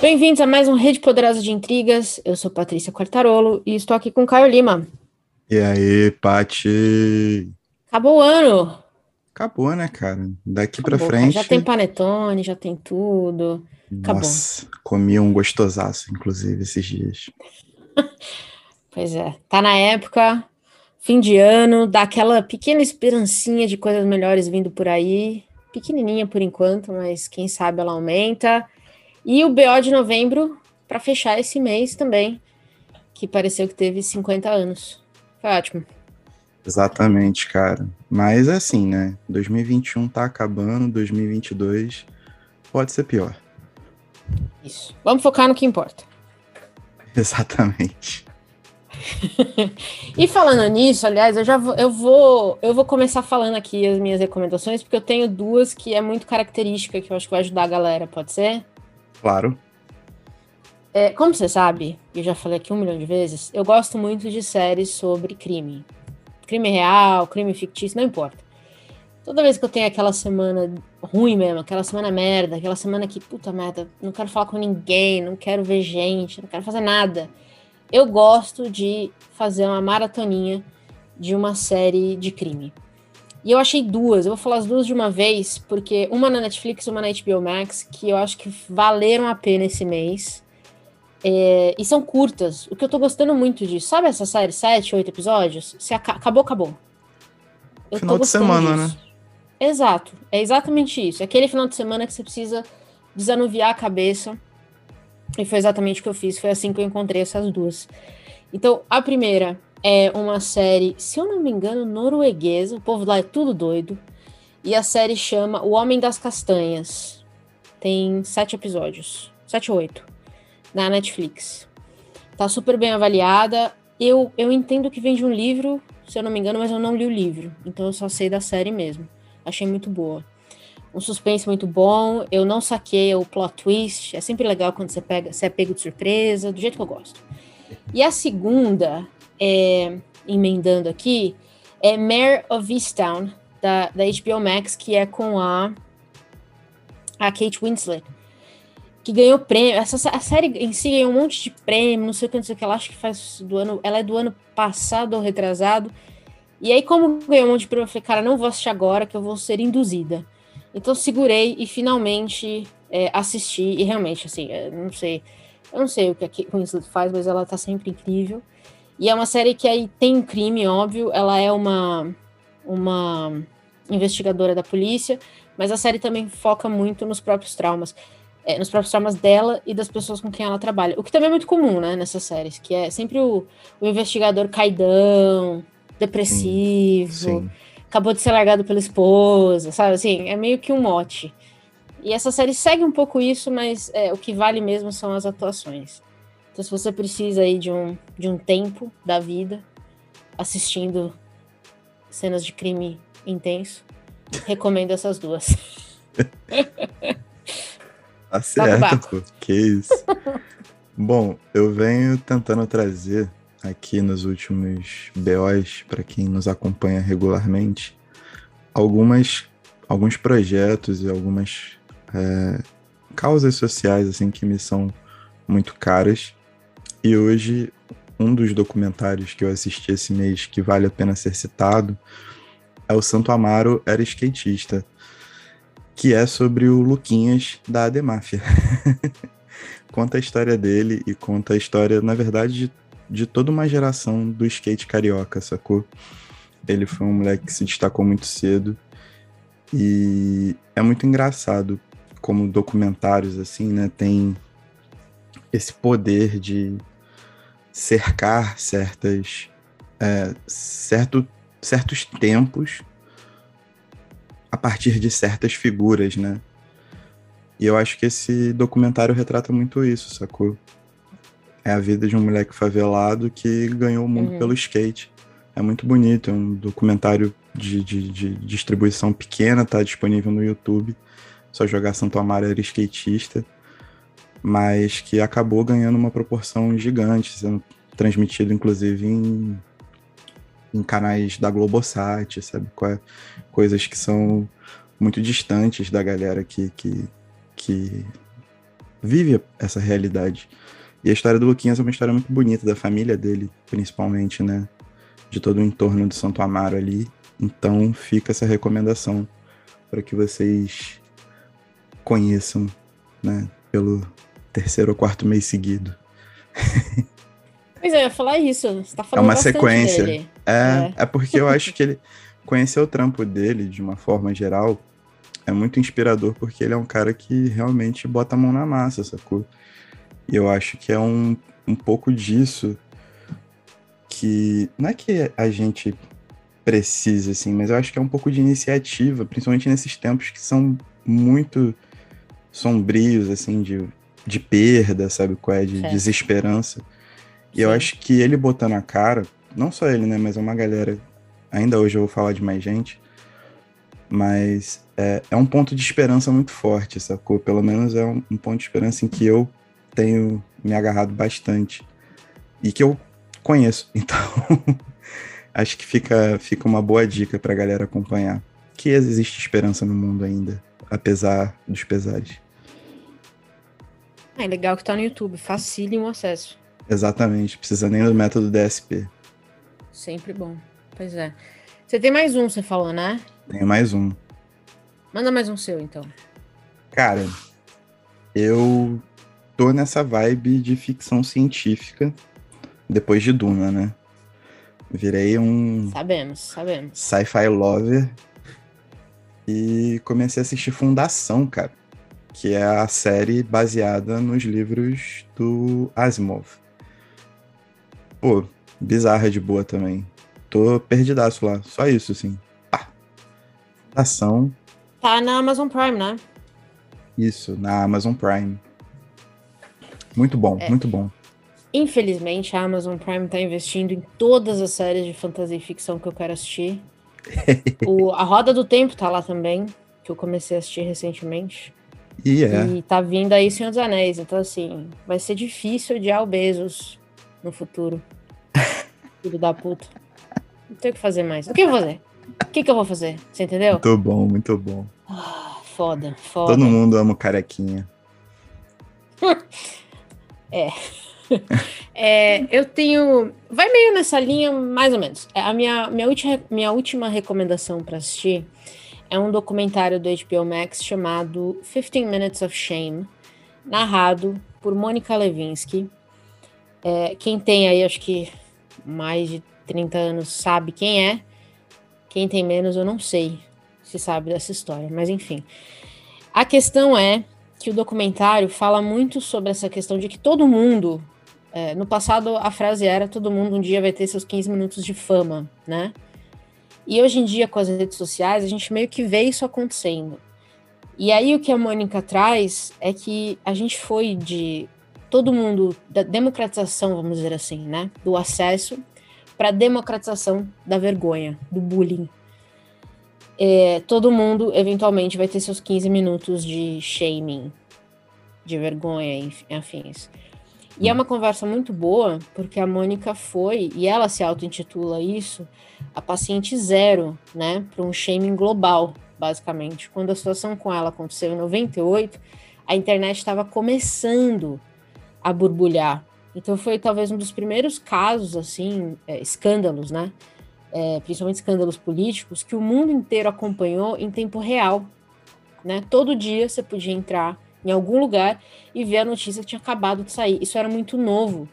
Bem-vindos a mais um Rede Poderosa de Intrigas. Eu sou Patrícia Quartarolo e estou aqui com Caio Lima. E aí, Pati? Acabou o ano. Acabou, né, cara? Daqui pra frente. Já tem panetone, já tem tudo. Acabou. Nossa, comi um gostosaço, inclusive, esses dias. pois é, tá na época, fim de ano, dá aquela pequena esperancinha de coisas melhores vindo por aí. Pequenininha por enquanto, mas quem sabe ela aumenta. E o BO de novembro, para fechar esse mês também, que pareceu que teve 50 anos. Foi ótimo. Exatamente, cara. Mas é assim, né? 2021 tá acabando, 2022 pode ser pior. Isso. Vamos focar no que importa. Exatamente. e falando nisso, aliás, eu já vou, eu vou, eu vou começar falando aqui as minhas recomendações, porque eu tenho duas que é muito característica que eu acho que vai ajudar a galera, pode ser? Claro. É, como você sabe, eu já falei aqui um milhão de vezes, eu gosto muito de séries sobre crime crime real, crime fictício, não importa. Toda vez que eu tenho aquela semana ruim mesmo, aquela semana merda, aquela semana que, puta merda, não quero falar com ninguém, não quero ver gente, não quero fazer nada, eu gosto de fazer uma maratoninha de uma série de crime. E eu achei duas, eu vou falar as duas de uma vez, porque uma na Netflix e uma na HBO Max, que eu acho que valeram a pena esse mês. É, e são curtas. O que eu tô gostando muito disso. Sabe essa série? Sete, oito episódios? Se aca acabou, acabou. Eu final de semana, disso. né? Exato. É exatamente isso. É aquele final de semana que você precisa desanuviar a cabeça. E foi exatamente o que eu fiz. Foi assim que eu encontrei essas duas. Então, a primeira é uma série, se eu não me engano, norueguesa. O povo lá é tudo doido. E a série chama O Homem das Castanhas. Tem sete episódios. Sete ou oito na Netflix. Tá super bem avaliada. Eu, eu entendo que vem de um livro, se eu não me engano, mas eu não li o livro. Então eu só sei da série mesmo. Achei muito boa. Um suspense muito bom. Eu não saquei o plot twist. É sempre legal quando você pega, você é pego de surpresa, do jeito que eu gosto. E a segunda, é, emendando aqui, é Mare of Easttown, da, da HBO Max, que é com a, a Kate Winslet que ganhou prêmio. Essa a série em si ganhou um monte de prêmio, não sei o que, não sei o que. Ela acho que faz do ano. Ela é do ano passado ou retrasado. E aí, como ganhou um monte de prêmio, eu falei, cara, não vou assistir agora, que eu vou ser induzida. Então segurei e finalmente é, assisti. E realmente, assim, eu não sei. Eu não sei o que a Kate Winslet faz, mas ela tá sempre incrível. E é uma série que aí tem um crime, óbvio. Ela é uma, uma investigadora da polícia, mas a série também foca muito nos próprios traumas é, nos próprios traumas dela e das pessoas com quem ela trabalha. O que também é muito comum, né, nessas séries, que é sempre o, o investigador caidão, depressivo, sim, sim. acabou de ser largado pela esposa, sabe? Assim, é meio que um mote. E essa série segue um pouco isso, mas é, o que vale mesmo são as atuações. Então, se você precisa aí de um, de um tempo da vida assistindo cenas de crime intenso, recomendo essas duas. Tá certo, pô. Que isso. Bom, eu venho tentando trazer aqui nos últimos BOs, para quem nos acompanha regularmente, algumas, alguns projetos e algumas é, causas sociais assim que me são muito caras. E hoje, um dos documentários que eu assisti esse mês que vale a pena ser citado é o Santo Amaro Era Skatista, que é sobre o Luquinhas da Ademáfia. conta a história dele e conta a história, na verdade, de, de toda uma geração do skate carioca, sacou? Ele foi um moleque que se destacou muito cedo e é muito engraçado como documentários assim, né, tem esse poder de cercar certas é, certo, certos tempos a partir de certas figuras, né? E eu acho que esse documentário retrata muito isso, sacou? É a vida de um moleque favelado que ganhou o mundo uhum. pelo skate. É muito bonito, é um documentário de, de, de, distribuição pequena, tá disponível no YouTube. Só jogar Santo Amaro era skatista. Mas que acabou ganhando uma proporção gigante, sendo transmitido inclusive em em canais da Globosat, sabe? Coisas que são muito distantes da galera que, que, que vive essa realidade. E a história do Luquinhas é uma história muito bonita, da família dele, principalmente, né? De todo o entorno do Santo Amaro ali. Então fica essa recomendação para que vocês conheçam, né? Pelo terceiro ou quarto mês seguido. Pois é, eu ia falar isso. Você tá falando é uma sequência. Dele. É, é, é porque eu acho que ele conhecer o trampo dele de uma forma geral é muito inspirador porque ele é um cara que realmente bota a mão na massa, sacou? E eu acho que é um, um pouco disso que. Não é que a gente precisa, assim, mas eu acho que é um pouco de iniciativa, principalmente nesses tempos que são muito sombrios, assim, de, de perda, sabe qual é? De desesperança. E Sim. eu acho que ele botando a cara, não só ele, né, mas uma galera, ainda hoje eu vou falar de mais gente, mas é, é um ponto de esperança muito forte, sacou? Pelo menos é um, um ponto de esperança em que eu tenho me agarrado bastante e que eu conheço. Então, acho que fica, fica uma boa dica para a galera acompanhar. Que existe esperança no mundo ainda, apesar dos pesares. É legal que tá no YouTube, facilita o acesso. Exatamente, precisa nem do método DSP. Sempre bom. Pois é. Você tem mais um, você falou, né? Tenho mais um. Manda mais um seu, então. Cara, eu tô nessa vibe de ficção científica depois de Duna, né? Virei um. Sabemos, sabemos. Sci-fi lover. E comecei a assistir Fundação, cara. Que é a série baseada nos livros do Asimov. Pô, bizarra de boa também. Tô perdidaço lá. Só isso, assim. Pá. Fundação. Tá na Amazon Prime, né? Isso, na Amazon Prime. Muito bom, é. muito bom. Infelizmente, a Amazon Prime está investindo em todas as séries de fantasia e ficção que eu quero assistir. o, a Roda do Tempo tá lá também, que eu comecei a assistir recentemente. E é. E tá vindo aí Senhor dos Anéis. Então, assim, vai ser difícil odiar o Bezos no futuro. Filho da puta. Não tem o que fazer mais. O que eu vou fazer? O que, que eu vou fazer? Você entendeu? Muito bom, muito bom. Ah, foda, foda. Todo mundo ama o carequinha. É. é. Eu tenho. Vai meio nessa linha, mais ou menos. É, a minha, minha, última, minha última recomendação para assistir é um documentário do HBO Max chamado 15 Minutes of Shame, narrado por Mônica Levinsky. É, quem tem aí, acho que mais de 30 anos, sabe quem é. Quem tem menos, eu não sei se sabe dessa história, mas enfim. A questão é que o documentário fala muito sobre essa questão de que todo mundo. É, no passado, a frase era: todo mundo um dia vai ter seus 15 minutos de fama, né? E hoje em dia, com as redes sociais, a gente meio que vê isso acontecendo. E aí, o que a Mônica traz é que a gente foi de todo mundo, da democratização, vamos dizer assim, né? Do acesso para democratização da vergonha, do bullying, é, todo mundo eventualmente vai ter seus 15 minutos de shaming, de vergonha, enfim, afins. E é uma conversa muito boa, porque a Mônica foi, e ela se auto-intitula isso, a paciente zero, né, para um shaming global, basicamente. Quando a situação com ela aconteceu em 98, a internet estava começando a borbulhar. Então foi talvez um dos primeiros casos, assim, é, escândalos, né, é, principalmente escândalos políticos, que o mundo inteiro acompanhou em tempo real. Né? Todo dia você podia entrar em algum lugar e ver a notícia que tinha acabado de sair. Isso era muito novo.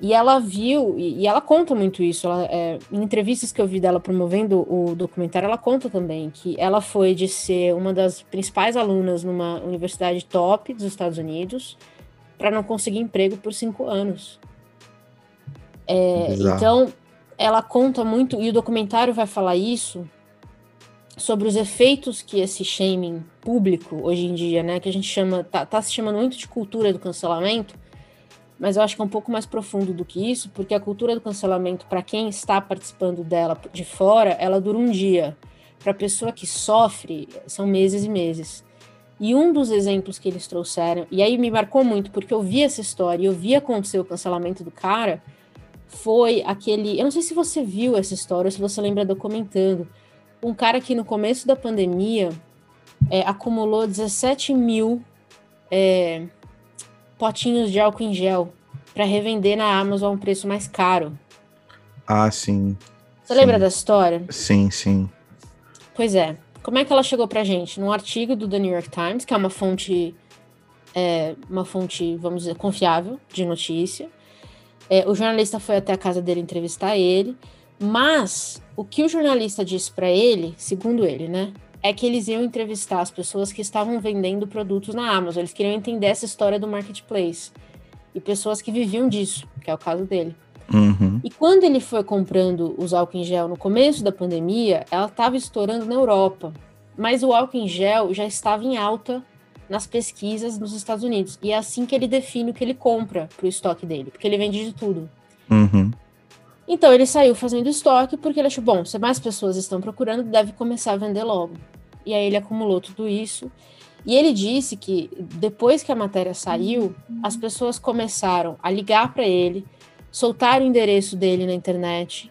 E ela viu, e, e ela conta muito isso. Ela, é, em entrevistas que eu vi dela promovendo o documentário, ela conta também que ela foi de ser uma das principais alunas numa universidade top dos Estados Unidos para não conseguir emprego por cinco anos. É, então, ela conta muito, e o documentário vai falar isso, sobre os efeitos que esse shaming público hoje em dia, né, que a gente chama, tá, tá se chamando muito de cultura do cancelamento, mas eu acho que é um pouco mais profundo do que isso, porque a cultura do cancelamento, para quem está participando dela de fora, ela dura um dia. Para a pessoa que sofre, são meses e meses. E um dos exemplos que eles trouxeram, e aí me marcou muito, porque eu vi essa história, eu vi acontecer o cancelamento do cara, foi aquele. Eu não sei se você viu essa história, se você lembra documentando. Um cara que no começo da pandemia é, acumulou 17 mil é, potinhos de álcool em gel para revender na Amazon a um preço mais caro. Ah, sim. Você sim. lembra dessa história? Sim, sim. Pois é. Como é que ela chegou pra gente? Num artigo do The New York Times, que é uma fonte, é, uma fonte, vamos dizer, confiável de notícia. É, o jornalista foi até a casa dele entrevistar ele, mas o que o jornalista disse para ele, segundo ele, né, é que eles iam entrevistar as pessoas que estavam vendendo produtos na Amazon. Eles queriam entender essa história do marketplace e pessoas que viviam disso, que é o caso dele. Uhum. E quando ele foi comprando os álcool em gel no começo da pandemia, ela estava estourando na Europa. Mas o álcool em gel já estava em alta nas pesquisas nos Estados Unidos. E é assim que ele define o que ele compra para o estoque dele, porque ele vende de tudo. Uhum. Então ele saiu fazendo estoque porque ele achou, bom, se mais pessoas estão procurando, deve começar a vender logo. E aí ele acumulou tudo isso. E ele disse que depois que a matéria saiu, as pessoas começaram a ligar para ele, soltaram o endereço dele na internet.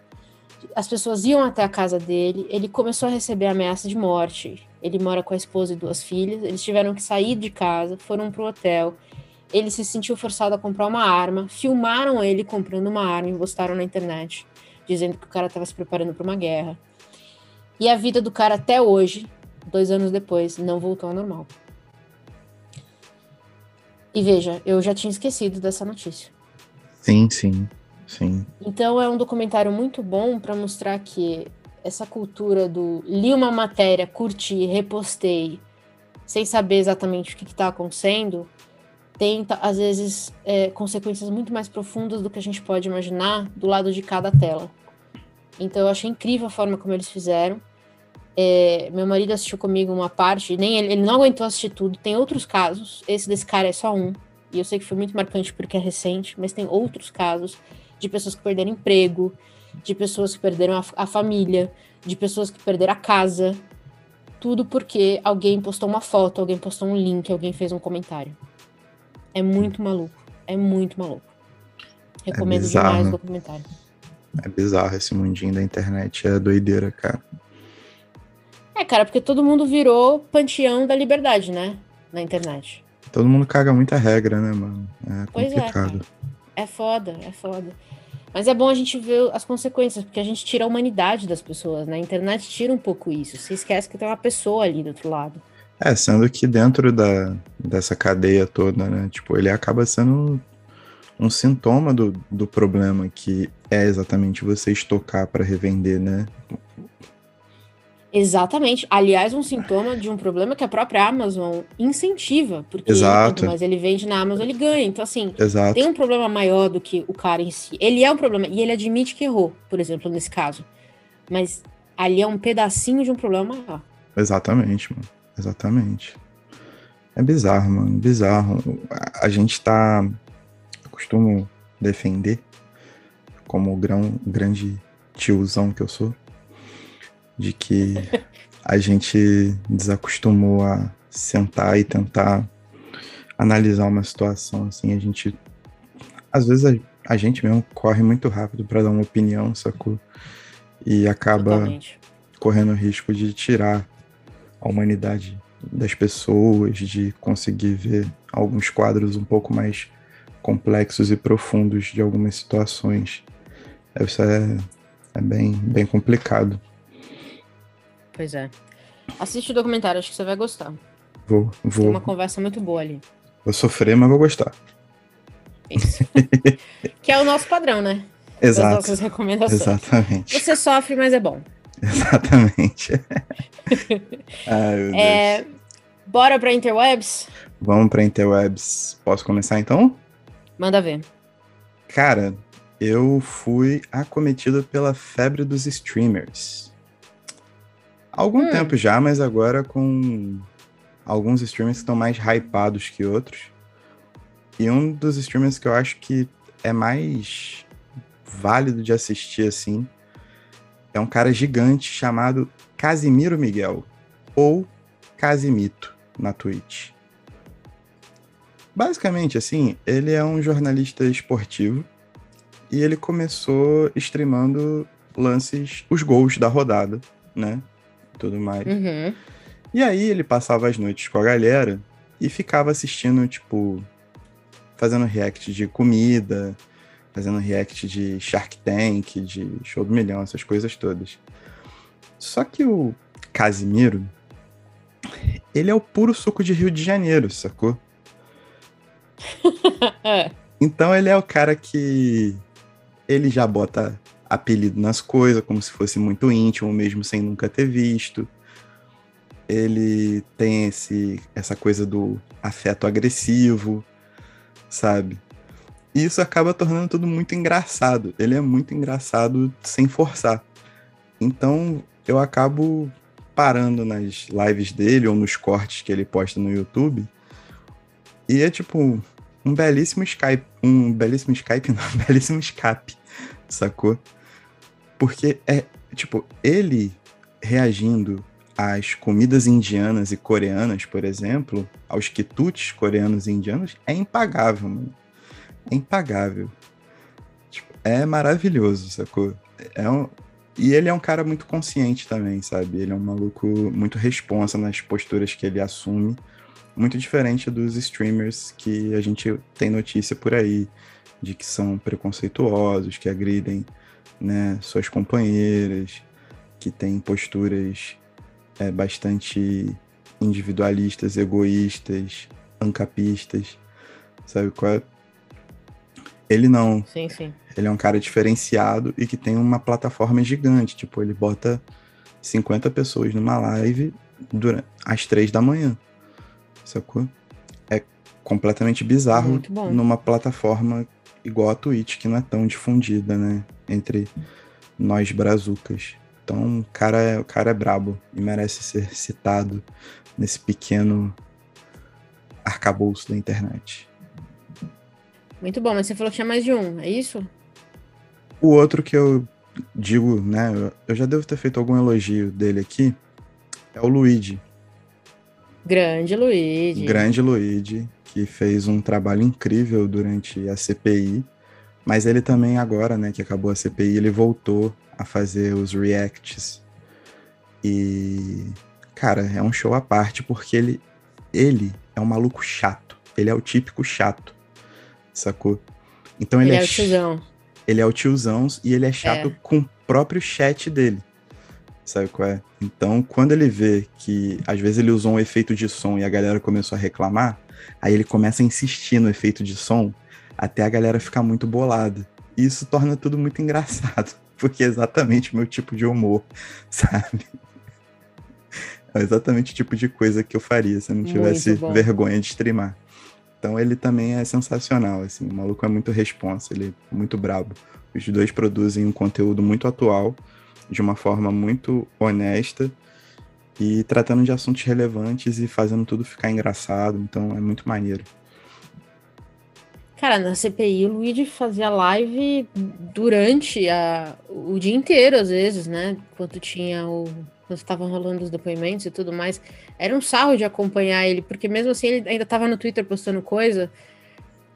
As pessoas iam até a casa dele, ele começou a receber ameaça de morte. Ele mora com a esposa e duas filhas. Eles tiveram que sair de casa, foram pro hotel. Ele se sentiu forçado a comprar uma arma. Filmaram ele comprando uma arma e postaram na internet, dizendo que o cara estava se preparando para uma guerra. E a vida do cara até hoje, dois anos depois, não voltou ao normal. E veja, eu já tinha esquecido dessa notícia. Sim, sim, sim. Então é um documentário muito bom para mostrar que essa cultura do li uma matéria, curti, repostei, sem saber exatamente o que está acontecendo, tem, às vezes, é, consequências muito mais profundas do que a gente pode imaginar do lado de cada tela. Então, eu achei incrível a forma como eles fizeram. É, meu marido assistiu comigo uma parte, nem ele, ele não aguentou assistir tudo. Tem outros casos, esse desse cara é só um. E eu sei que foi muito marcante porque é recente, mas tem outros casos de pessoas que perderam emprego, de pessoas que perderam a, a família, de pessoas que perderam a casa. Tudo porque alguém postou uma foto, alguém postou um link, alguém fez um comentário. É muito maluco. É muito maluco. Recomendo é demais o documentário. É bizarro esse mundinho da internet, é doideira, cara. É, cara, porque todo mundo virou panteão da liberdade, né? Na internet. Todo mundo caga muita regra, né, mano? É complicado. Pois é, é foda, é foda. Mas é bom a gente ver as consequências, porque a gente tira a humanidade das pessoas, né? A internet tira um pouco isso. Você esquece que tem uma pessoa ali do outro lado. É, sendo que dentro da, dessa cadeia toda, né? Tipo, ele acaba sendo um sintoma do, do problema que é exatamente você estocar para revender, né? Exatamente. Aliás, um sintoma de um problema que a própria Amazon incentiva, porque Exato. quanto mais ele vende na Amazon, ele ganha. Então, assim, Exato. tem um problema maior do que o cara em si. Ele é um problema, e ele admite que errou, por exemplo, nesse caso. Mas ali é um pedacinho de um problema maior. Exatamente, mano. Exatamente. É bizarro, mano. Bizarro. A gente tá. Eu costumo defender, como o grão, grande tiozão que eu sou de que a gente desacostumou a sentar e tentar analisar uma situação assim, a gente às vezes a, a gente mesmo corre muito rápido para dar uma opinião, sacou? E acaba Totalmente. correndo o risco de tirar a humanidade das pessoas, de conseguir ver alguns quadros um pouco mais complexos e profundos de algumas situações. Isso é, é bem, bem complicado. Pois é. Assiste o documentário, acho que você vai gostar. Vou, vou. Tem uma conversa muito boa ali. Vou sofrer, mas vou gostar. Isso. que é o nosso padrão, né? Exato. Das nossas recomendações. Exatamente. Você sofre, mas é bom. Exatamente. Ai, é, bora pra Interwebs? Vamos pra Interwebs. Posso começar então? Manda ver. Cara, eu fui acometido pela febre dos streamers algum hum. tempo já, mas agora com alguns streamers que estão mais hypados que outros. E um dos streamers que eu acho que é mais válido de assistir assim é um cara gigante chamado Casimiro Miguel ou Casimito na Twitch. Basicamente, assim, ele é um jornalista esportivo e ele começou streamando lances, os gols da rodada, né? tudo mais. Uhum. E aí ele passava as noites com a galera e ficava assistindo, tipo, fazendo react de comida, fazendo react de Shark Tank, de Show do Milhão, essas coisas todas. Só que o Casimiro, ele é o puro suco de Rio de Janeiro, sacou? Então ele é o cara que ele já bota apelido nas coisas, como se fosse muito íntimo, mesmo sem nunca ter visto. Ele tem esse, essa coisa do afeto agressivo, sabe? E isso acaba tornando tudo muito engraçado. Ele é muito engraçado sem forçar. Então eu acabo parando nas lives dele ou nos cortes que ele posta no YouTube. E é tipo um belíssimo Skype. Um belíssimo Skype, não, um belíssimo escape, sacou? Porque é, tipo, ele reagindo às comidas indianas e coreanas, por exemplo, aos quitutes coreanos e indianos, é impagável, mano. É impagável. Tipo, é maravilhoso, sacou? É um... E ele é um cara muito consciente também, sabe? Ele é um maluco muito responsa nas posturas que ele assume. Muito diferente dos streamers que a gente tem notícia por aí, de que são preconceituosos, que agridem né, suas companheiras, que têm posturas é, bastante individualistas, egoístas, ancapistas, sabe qual é? Ele não. Sim, sim. Ele é um cara diferenciado e que tem uma plataforma gigante. Tipo, ele bota 50 pessoas numa live durante, às três da manhã. Sacou? É completamente bizarro numa plataforma igual a Twitch, que não é tão difundida, né? Entre nós brazucas. Então, o cara, é, o cara é brabo e merece ser citado nesse pequeno arcabouço da internet. Muito bom, mas você falou que tinha mais de um, é isso? O outro que eu digo, né, eu já devo ter feito algum elogio dele aqui, é o Luigi. Grande Luigi. Grande Luigi, que fez um trabalho incrível durante a CPI, mas ele também agora, né, que acabou a CPI, ele voltou a fazer os reacts. E, cara, é um show à parte porque ele, ele é um maluco chato. Ele é o típico chato, sacou? Então ele, ele é, é o tiozão. Ele é o tiozão e ele é chato é. com o próprio chat dele. Sabe qual é? Então, quando ele vê que às vezes ele usou um efeito de som e a galera começou a reclamar, aí ele começa a insistir no efeito de som até a galera ficar muito bolada. E isso torna tudo muito engraçado porque é exatamente o meu tipo de humor, sabe? É exatamente o tipo de coisa que eu faria se eu não tivesse vergonha de streamar. Então ele também é sensacional, assim, o maluco é muito responsa, ele é muito brabo. Os dois produzem um conteúdo muito atual, de uma forma muito honesta e tratando de assuntos relevantes e fazendo tudo ficar engraçado, então é muito maneiro. Cara, na CPI o Luigi fazia live durante a, o dia inteiro, às vezes, né? Enquanto tinha o. Quando estavam rolando os depoimentos e tudo mais. Era um sarro de acompanhar ele, porque mesmo assim ele ainda estava no Twitter postando coisa.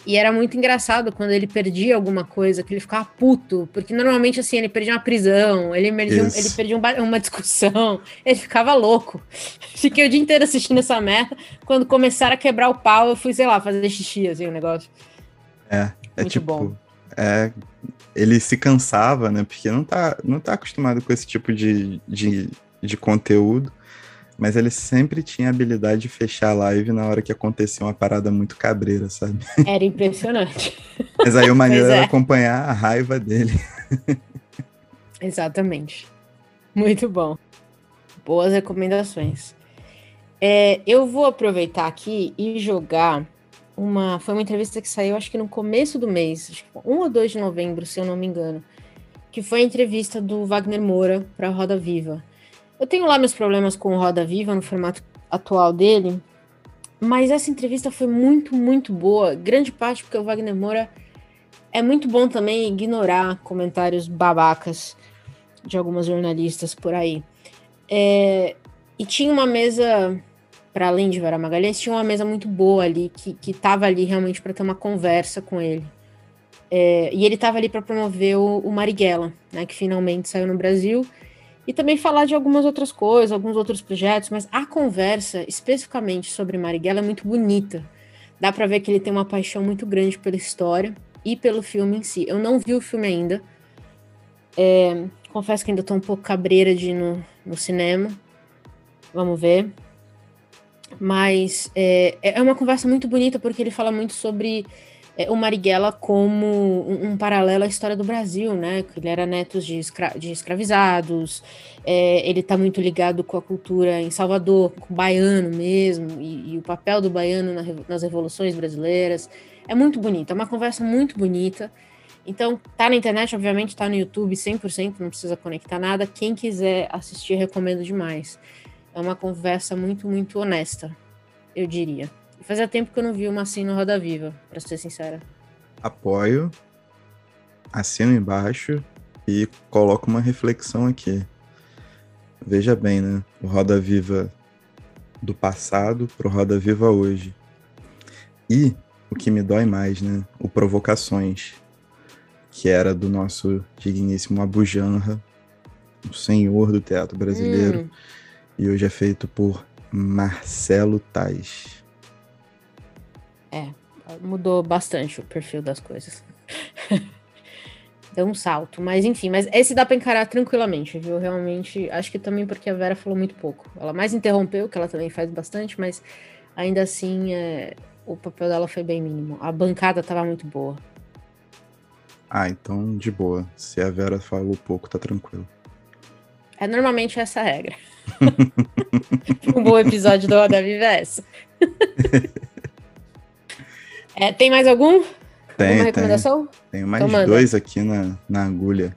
E era muito engraçado quando ele perdia alguma coisa, que ele ficava puto, porque normalmente assim, ele perdia uma prisão, ele perdia, ele perdia um, uma discussão, ele ficava louco. Fiquei o dia inteiro assistindo essa merda. Quando começaram a quebrar o pau, eu fui, sei lá, fazer xixi, assim, o negócio. É, é Muito tipo. Bom. É, ele se cansava, né? Porque não tá, não tá acostumado com esse tipo de, de, de conteúdo. Mas ele sempre tinha a habilidade de fechar a live na hora que acontecia uma parada muito cabreira, sabe? Era impressionante. Mas aí o maneiro é. era acompanhar a raiva dele. Exatamente. Muito bom. Boas recomendações. É, eu vou aproveitar aqui e jogar uma. Foi uma entrevista que saiu, acho que no começo do mês, acho que 1 ou 2 de novembro, se eu não me engano. Que foi a entrevista do Wagner Moura para Roda Viva. Eu tenho lá meus problemas com o Roda Viva no formato atual dele, mas essa entrevista foi muito, muito boa. Grande parte porque o Wagner Moura é muito bom também ignorar comentários babacas de algumas jornalistas por aí. É, e tinha uma mesa para além de Vera Magalhães, tinha uma mesa muito boa ali, que, que tava ali realmente para ter uma conversa com ele. É, e ele estava ali para promover o, o, Marighella, né, que finalmente saiu no Brasil, e também falar de algumas outras coisas, alguns outros projetos, mas a conversa, especificamente sobre Marighella, é muito bonita. Dá para ver que ele tem uma paixão muito grande pela história e pelo filme em si. Eu não vi o filme ainda. É, confesso que ainda tô um pouco cabreira de ir no, no cinema. Vamos ver. Mas é, é uma conversa muito bonita porque ele fala muito sobre é, o Marighella como um, um, paralelo à história do Brasil, né? Ele era neto de, escra de escravizados, é, ele está muito ligado com a cultura em Salvador, com o baiano mesmo, e, e o papel do baiano na, nas revoluções brasileiras. É muito bonito, é uma conversa muito bonita. Então, tá na internet, obviamente, tá no YouTube 100%, não precisa conectar nada. Quem quiser assistir, recomendo demais. É uma conversa muito, muito honesta, eu diria. Fazia tempo que eu não vi uma assim no Roda Viva, para ser sincera. Apoio, assino embaixo e coloco uma reflexão aqui. Veja bem, né? O Roda Viva do passado pro Roda Viva hoje. E o que me dói mais, né? O Provocações, que era do nosso digníssimo Abu Janra, o senhor do teatro brasileiro, hum. e hoje é feito por Marcelo Tais. É, mudou bastante o perfil das coisas. Deu um salto, mas enfim, mas esse dá pra encarar tranquilamente, viu? Realmente, acho que também porque a Vera falou muito pouco. Ela mais interrompeu, que ela também faz bastante, mas ainda assim é, o papel dela foi bem mínimo. A bancada tava muito boa. Ah, então de boa. Se a Vera falou pouco, tá tranquilo. É normalmente essa a regra. um bom episódio do Roda Viva é essa. É, tem mais algum? Tem, recomendação? Tem. Tenho mais então dois aqui na, na agulha.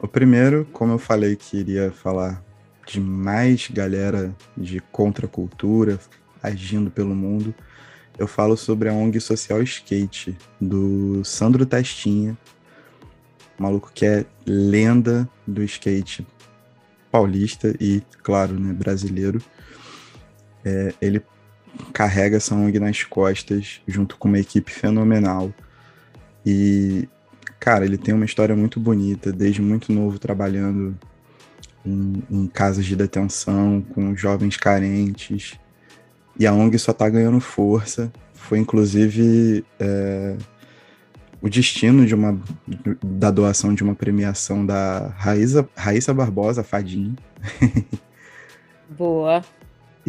O primeiro, como eu falei que iria falar de mais galera de contracultura agindo pelo mundo, eu falo sobre a ONG Social Skate, do Sandro Testinha, maluco que é lenda do skate paulista e, claro, né, brasileiro. É, ele carrega essa ONG nas costas, junto com uma equipe fenomenal. E, cara, ele tem uma história muito bonita, desde muito novo trabalhando em, em casas de detenção, com jovens carentes. E a ONG só tá ganhando força. Foi, inclusive, é, o destino de uma, da doação de uma premiação da Raíssa, Raíssa Barbosa, Fadinho. Boa.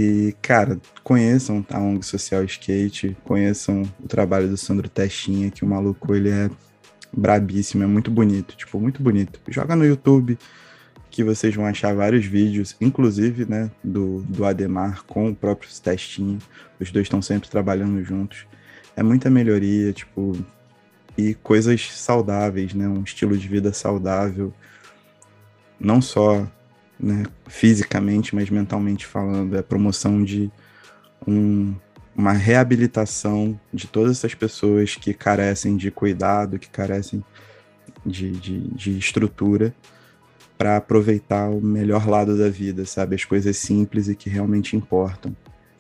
E, cara, conheçam a ONG Social Skate, conheçam o trabalho do Sandro Testinha, que o maluco, ele é brabíssimo, é muito bonito, tipo, muito bonito. Joga no YouTube, que vocês vão achar vários vídeos, inclusive, né, do, do Ademar com o próprio Testinha. Os dois estão sempre trabalhando juntos. É muita melhoria, tipo, e coisas saudáveis, né, um estilo de vida saudável, não só né, fisicamente, mas mentalmente falando, é a promoção de um, uma reabilitação de todas essas pessoas que carecem de cuidado, que carecem de, de, de estrutura para aproveitar o melhor lado da vida, sabe? As coisas simples e que realmente importam.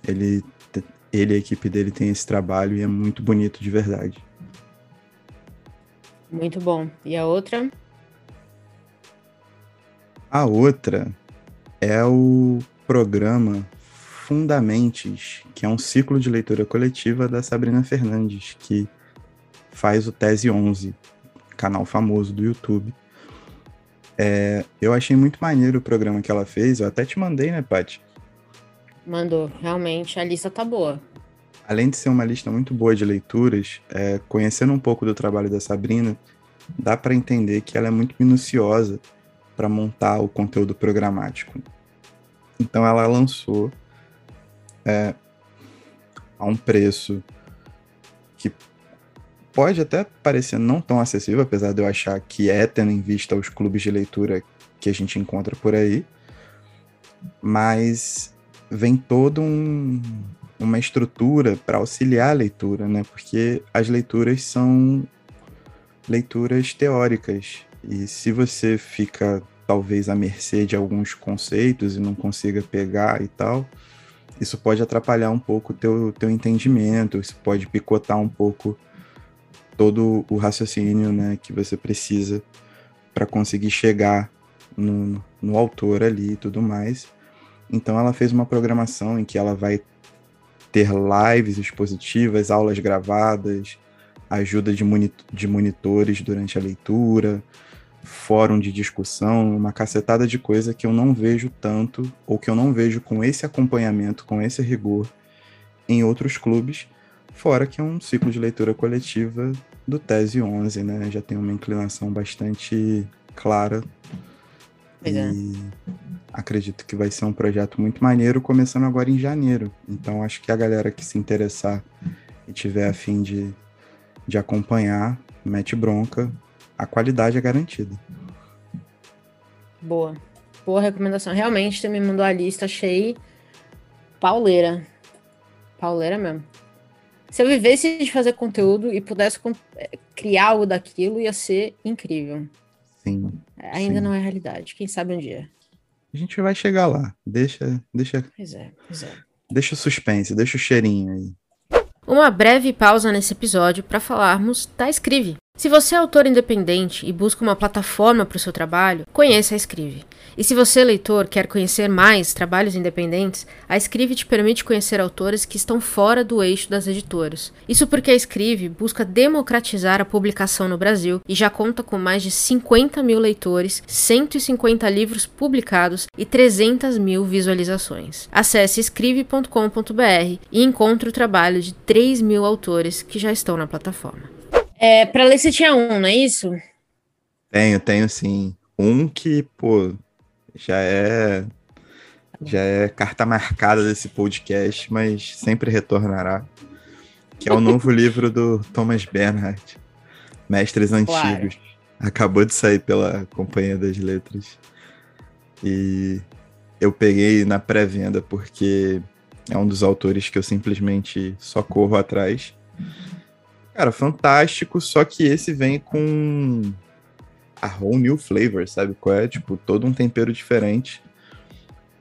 Ele, ele e a equipe dele tem esse trabalho e é muito bonito de verdade. Muito bom. E a outra? A outra é o programa Fundamentes, que é um ciclo de leitura coletiva da Sabrina Fernandes, que faz o Tese 11, canal famoso do YouTube. É, eu achei muito maneiro o programa que ela fez, eu até te mandei, né, Paty? Mandou, realmente, a lista tá boa. Além de ser uma lista muito boa de leituras, é, conhecendo um pouco do trabalho da Sabrina, dá para entender que ela é muito minuciosa para montar o conteúdo programático. Então ela lançou é, a um preço que pode até parecer não tão acessível, apesar de eu achar que é tendo em vista os clubes de leitura que a gente encontra por aí, mas vem toda um, uma estrutura para auxiliar a leitura, né? Porque as leituras são leituras teóricas e se você fica talvez à mercê de alguns conceitos e não consiga pegar e tal, isso pode atrapalhar um pouco o teu, teu entendimento, isso pode picotar um pouco todo o raciocínio né, que você precisa para conseguir chegar no, no autor ali e tudo mais. Então ela fez uma programação em que ela vai ter lives expositivas, aulas gravadas, ajuda de, de monitores durante a leitura, fórum de discussão, uma cacetada de coisa que eu não vejo tanto, ou que eu não vejo com esse acompanhamento, com esse rigor em outros clubes, fora que é um ciclo de leitura coletiva do Tese 11, né? Já tem uma inclinação bastante clara. Pois é. e acredito que vai ser um projeto muito maneiro, começando agora em janeiro. Então acho que a galera que se interessar e tiver a fim de, de acompanhar, mete bronca, a qualidade é garantida. Boa. Boa recomendação. Realmente, você me mandou a lista, achei pauleira. Pauleira mesmo. Se eu vivesse de fazer conteúdo e pudesse é, criar algo daquilo, ia ser incrível. Sim. Ainda sim. não é realidade. Quem sabe um dia. A gente vai chegar lá. Deixa, deixa. Pois é, pois é. Deixa o suspense, deixa o cheirinho aí. Uma breve pausa nesse episódio para falarmos da Escrive. Se você é autor independente e busca uma plataforma para o seu trabalho, conheça a Escrive. E se você, leitor, quer conhecer mais trabalhos independentes, a Escrive te permite conhecer autores que estão fora do eixo das editoras. Isso porque a Escrive busca democratizar a publicação no Brasil e já conta com mais de 50 mil leitores, 150 livros publicados e 300 mil visualizações. Acesse escrive.com.br e encontre o trabalho de 3 mil autores que já estão na plataforma. É, pra ler você tinha um, não é isso? Tenho, tenho sim. Um que, pô, já é já é carta marcada desse podcast, mas sempre retornará. Que é o novo livro do Thomas Bernhardt, Mestres Antigos. Claro. Acabou de sair pela Companhia das Letras. E eu peguei na pré-venda porque é um dos autores que eu simplesmente só corro atrás. Cara, fantástico, só que esse vem com a whole new flavor, sabe? Qual é? Tipo, todo um tempero diferente,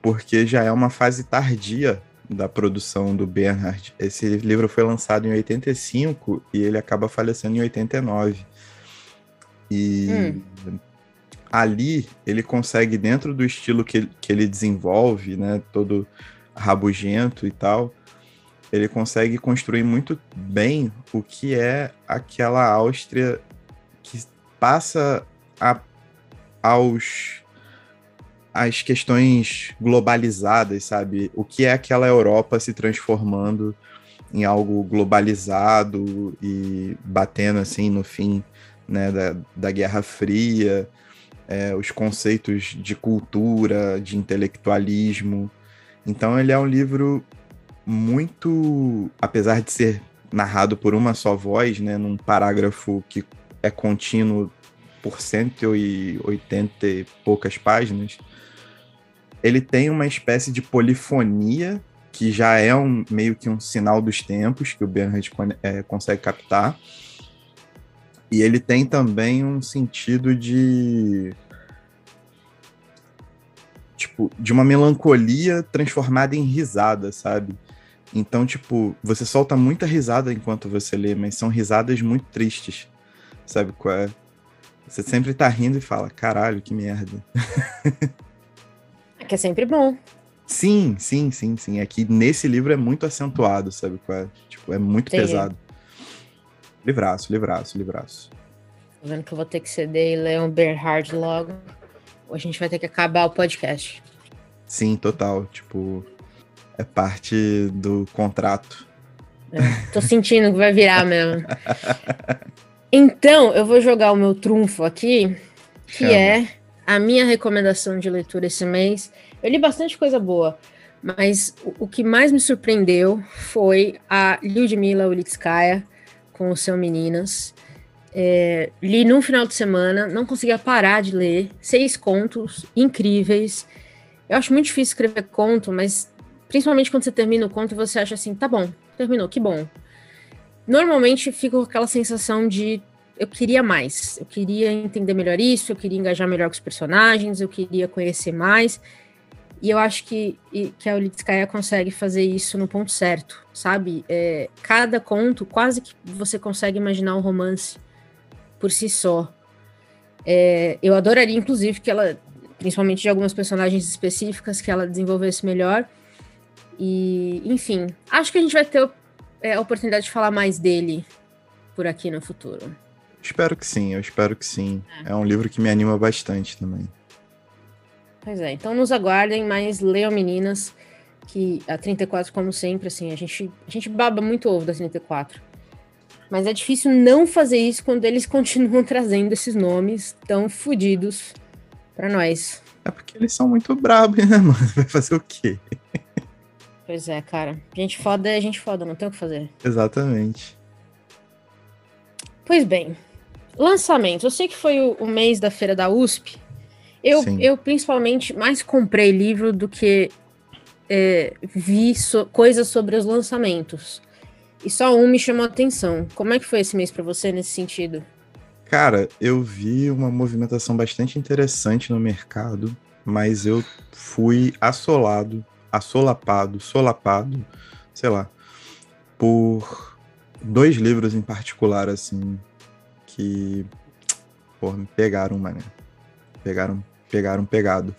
porque já é uma fase tardia da produção do Bernhard. Esse livro foi lançado em 85 e ele acaba falecendo em 89. E hum. ali ele consegue, dentro do estilo que, que ele desenvolve, né? Todo rabugento e tal, ele consegue construir muito bem o que é aquela Áustria que passa a, aos as questões globalizadas, sabe? O que é aquela Europa se transformando em algo globalizado e batendo assim no fim né, da, da Guerra Fria, é, os conceitos de cultura, de intelectualismo. Então ele é um livro muito, apesar de ser narrado por uma só voz, né, num parágrafo que é contínuo por 180 e poucas páginas, ele tem uma espécie de polifonia que já é um meio que um sinal dos tempos que o Bernhard é, consegue captar. E ele tem também um sentido de tipo de uma melancolia transformada em risada, sabe? Então, tipo, você solta muita risada enquanto você lê, mas são risadas muito tristes. Sabe qual é? Você sempre tá rindo e fala, caralho, que merda. É que é sempre bom. Sim, sim, sim, sim. Aqui é nesse livro é muito acentuado, sabe qual é? Tipo, é muito Entendi. pesado. Livraço, livraço, livraço. Tô vendo que eu vou ter que ceder e ler um Bernhard logo. Ou a gente vai ter que acabar o podcast. Sim, total. Tipo, é parte do contrato. É, tô sentindo que vai virar mesmo. Então, eu vou jogar o meu trunfo aqui, que Chama. é a minha recomendação de leitura esse mês. Eu li bastante coisa boa, mas o, o que mais me surpreendeu foi a Lyudmila Ulitskaya com o seu Meninas. É, li num final de semana, não conseguia parar de ler. Seis contos incríveis. Eu acho muito difícil escrever conto, mas Principalmente quando você termina o conto, você acha assim, tá bom, terminou, que bom. Normalmente fica com aquela sensação de eu queria mais, eu queria entender melhor isso, eu queria engajar melhor com os personagens, eu queria conhecer mais. E eu acho que, que a Ulitskaya consegue fazer isso no ponto certo, sabe? É, cada conto, quase que você consegue imaginar um romance por si só. É, eu adoraria, inclusive, que ela, principalmente de algumas personagens específicas, que ela desenvolvesse melhor. E, enfim, acho que a gente vai ter é, a oportunidade de falar mais dele por aqui no futuro. Espero que sim, eu espero que sim. É, é um livro que me anima bastante também. Pois é, então nos aguardem, mas leiam meninas, que a 34, como sempre, assim, a gente, a gente baba muito ovo da 34. Mas é difícil não fazer isso quando eles continuam trazendo esses nomes tão fodidos para nós. É porque eles são muito brabos, né, mano? Vai fazer o quê? Pois é, cara. Gente foda é gente foda, não tem o que fazer. Exatamente. Pois bem. Lançamento. Eu sei que foi o, o mês da feira da USP. Eu, eu principalmente mais comprei livro do que é, vi so, coisas sobre os lançamentos. E só um me chamou a atenção. Como é que foi esse mês para você nesse sentido? Cara, eu vi uma movimentação bastante interessante no mercado, mas eu fui assolado, assolapado, solapado, sei lá, por dois livros em particular, assim, que, porra, me pegaram, mané. Pegaram, pegaram pegado.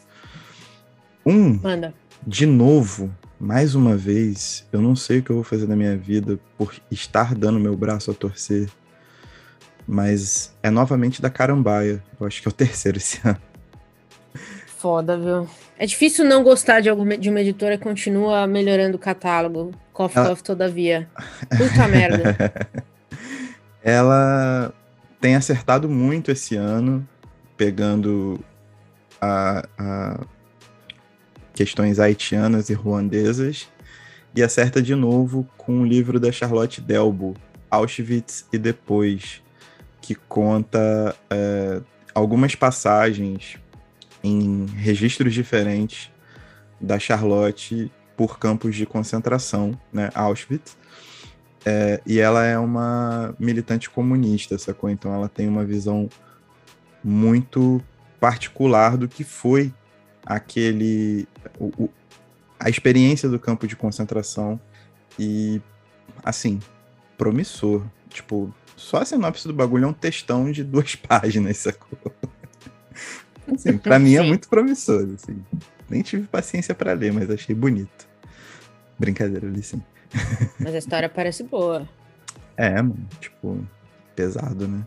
Um, Manda. de novo, mais uma vez, eu não sei o que eu vou fazer na minha vida por estar dando meu braço a torcer. Mas é novamente da Carambaia. Eu acho que é o terceiro esse ano. Foda, viu? É difícil não gostar de, alguma, de uma editora que continua melhorando o catálogo. Cough, Ela... cough, todavia. Puta merda. Ela tem acertado muito esse ano, pegando a, a questões haitianas e ruandesas, e acerta de novo com o livro da Charlotte Delbo, Auschwitz e Depois, que conta é, algumas passagens em registros diferentes da Charlotte por campos de concentração, né, Auschwitz. É, e ela é uma militante comunista, sacou? Então ela tem uma visão muito particular do que foi aquele o, o, a experiência do campo de concentração e assim promissor tipo só a sinopse do bagulho é um textão de duas páginas sacou assim, para mim é muito promissor assim nem tive paciência para ler mas achei bonito brincadeira ali sim mas a história parece boa é mano tipo pesado né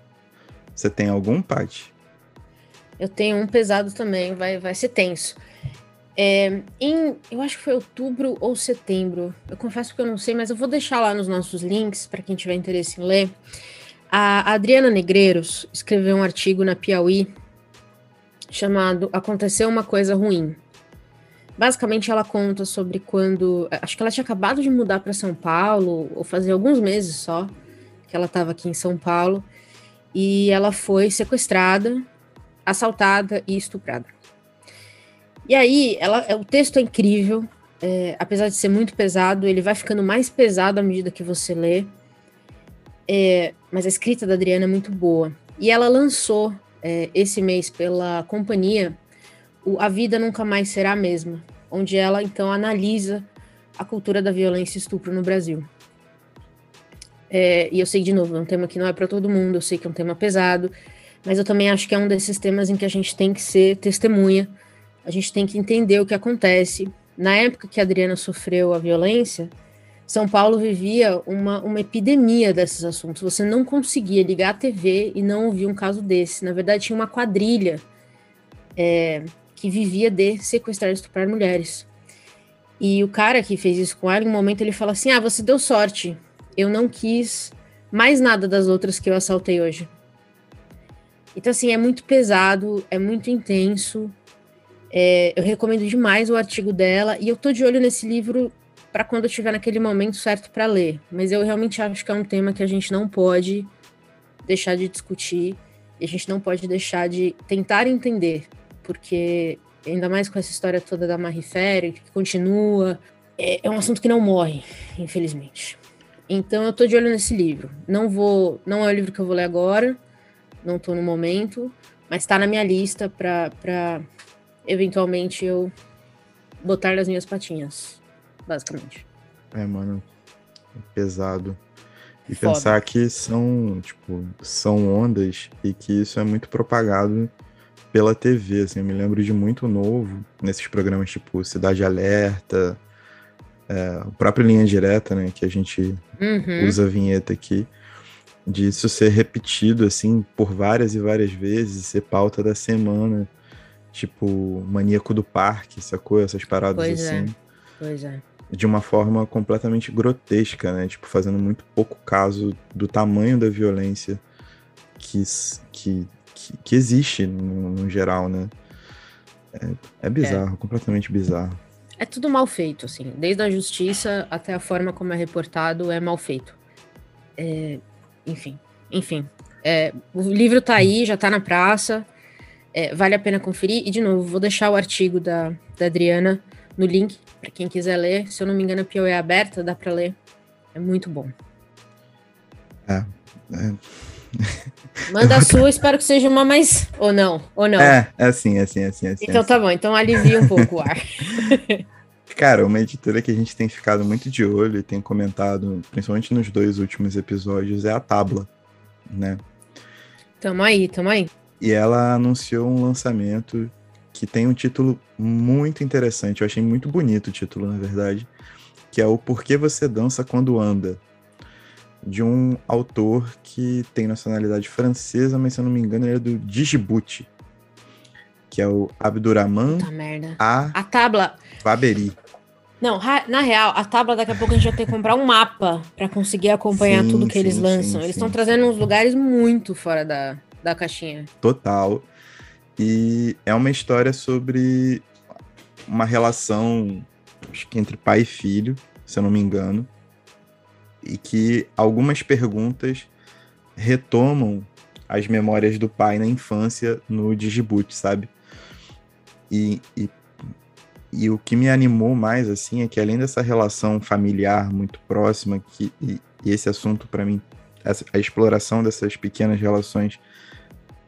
você tem algum Paty? Eu tenho um pesado também, vai, vai ser tenso. É, em, eu acho que foi outubro ou setembro. Eu confesso que eu não sei, mas eu vou deixar lá nos nossos links para quem tiver interesse em ler. A Adriana Negreiros escreveu um artigo na Piauí chamado Aconteceu uma coisa ruim. Basicamente, ela conta sobre quando. Acho que ela tinha acabado de mudar para São Paulo, ou fazia alguns meses só que ela estava aqui em São Paulo, e ela foi sequestrada assaltada e estuprada. E aí, ela, o texto é incrível, é, apesar de ser muito pesado, ele vai ficando mais pesado à medida que você lê. É, mas a escrita da Adriana é muito boa. E ela lançou é, esse mês pela companhia o A Vida Nunca Mais Será a Mesma, onde ela então analisa a cultura da violência e estupro no Brasil. É, e eu sei, de novo, é um tema que não é para todo mundo, eu sei que é um tema pesado, mas eu também acho que é um desses temas em que a gente tem que ser testemunha, a gente tem que entender o que acontece. Na época que a Adriana sofreu a violência, São Paulo vivia uma, uma epidemia desses assuntos. Você não conseguia ligar a TV e não ouvir um caso desse. Na verdade, tinha uma quadrilha é, que vivia de sequestrar e estuprar mulheres. E o cara que fez isso com ela, em um momento ele fala assim: Ah, você deu sorte. Eu não quis mais nada das outras que eu assaltei hoje. Então, assim, é muito pesado, é muito intenso. É, eu recomendo demais o artigo dela e eu tô de olho nesse livro para quando eu estiver naquele momento certo para ler. Mas eu realmente acho que é um tema que a gente não pode deixar de discutir e a gente não pode deixar de tentar entender, porque ainda mais com essa história toda da Marie Ferre, que continua, é, é um assunto que não morre, infelizmente. Então eu tô de olho nesse livro. Não vou, não é o livro que eu vou ler agora não tô no momento, mas tá na minha lista para eventualmente eu botar nas minhas patinhas, basicamente. É, mano, é pesado. E Foda. pensar que são, tipo, são ondas e que isso é muito propagado pela TV, assim, eu me lembro de muito novo, nesses programas tipo Cidade Alerta, é, o próprio Linha Direta, né, que a gente uhum. usa a vinheta aqui, disso ser repetido, assim, por várias e várias vezes, ser pauta da semana, tipo, Maníaco do Parque, sacou? Essas paradas pois assim. É. Pois é. De uma forma completamente grotesca, né? Tipo, fazendo muito pouco caso do tamanho da violência que, que, que, que existe no, no, geral, né? É, é bizarro, é. completamente bizarro. É tudo mal feito, assim. Desde a justiça até a forma como é reportado é mal feito. É, enfim, enfim. É, o livro tá aí, já tá na praça. É, vale a pena conferir. E, de novo, vou deixar o artigo da, da Adriana no link para quem quiser ler. Se eu não me engano, a Pio é aberta, dá para ler. É muito bom. É. é. Manda a sua, espero que seja uma mais. Ou não, ou não. É, é assim, é assim, é assim. É assim então é tá bom, então alivia um pouco o ar. Cara, uma editora que a gente tem ficado muito de olho e tem comentado, principalmente nos dois últimos episódios, é a Tabla, né? Tamo aí, tamo aí. E ela anunciou um lançamento que tem um título muito interessante. Eu achei muito bonito o título, na verdade, que é o Por que você dança quando anda, de um autor que tem nacionalidade francesa, mas se eu não me engano, ele é do Djibouti, que é o Abdurrahman A. A tabla. Faberi. Não, na real, a tábua daqui a pouco a gente vai ter que comprar um mapa para conseguir acompanhar sim, tudo que sim, eles lançam. Sim, eles estão trazendo uns lugares muito fora da, da caixinha. Total. E é uma história sobre uma relação acho que entre pai e filho, se eu não me engano, e que algumas perguntas retomam as memórias do pai na infância no Djibouti, sabe? E, e e o que me animou mais, assim, é que além dessa relação familiar muito próxima, que, e, e esse assunto, para mim, essa, a exploração dessas pequenas relações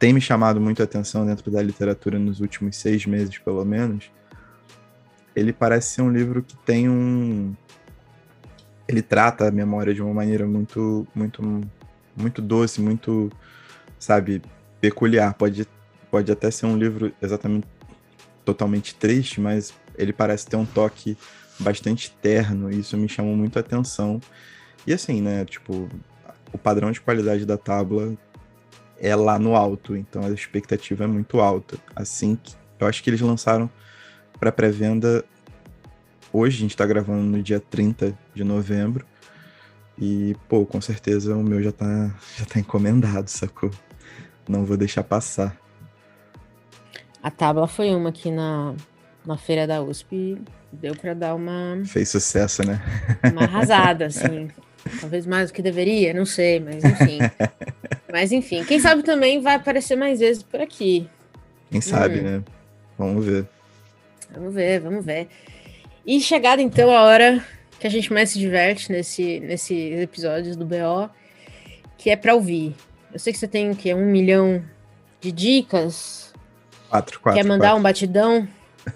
tem me chamado muito a atenção dentro da literatura nos últimos seis meses, pelo menos. Ele parece ser um livro que tem um. Ele trata a memória de uma maneira muito, muito, muito doce, muito, sabe, peculiar. Pode, pode até ser um livro exatamente totalmente triste, mas ele parece ter um toque bastante terno, e isso me chamou muito a atenção. E assim, né, tipo, o padrão de qualidade da tábua é lá no alto, então a expectativa é muito alta. Assim que eu acho que eles lançaram para pré-venda hoje, a gente tá gravando no dia 30 de novembro. E, pô, com certeza o meu já tá, já tá encomendado, sacou? Não vou deixar passar. A tábua foi uma que na, na feira da USP deu para dar uma. Fez sucesso, né? Uma arrasada, assim. Talvez mais do que deveria, não sei, mas enfim. mas enfim, quem sabe também vai aparecer mais vezes por aqui. Quem sabe, hum. né? Vamos ver. Vamos ver, vamos ver. E chegada então a hora que a gente mais se diverte nesse, nesses episódios do BO, que é para ouvir. Eu sei que você tem o quê? Um milhão de dicas. Quatro, quatro. Quer mandar quatro. um batidão?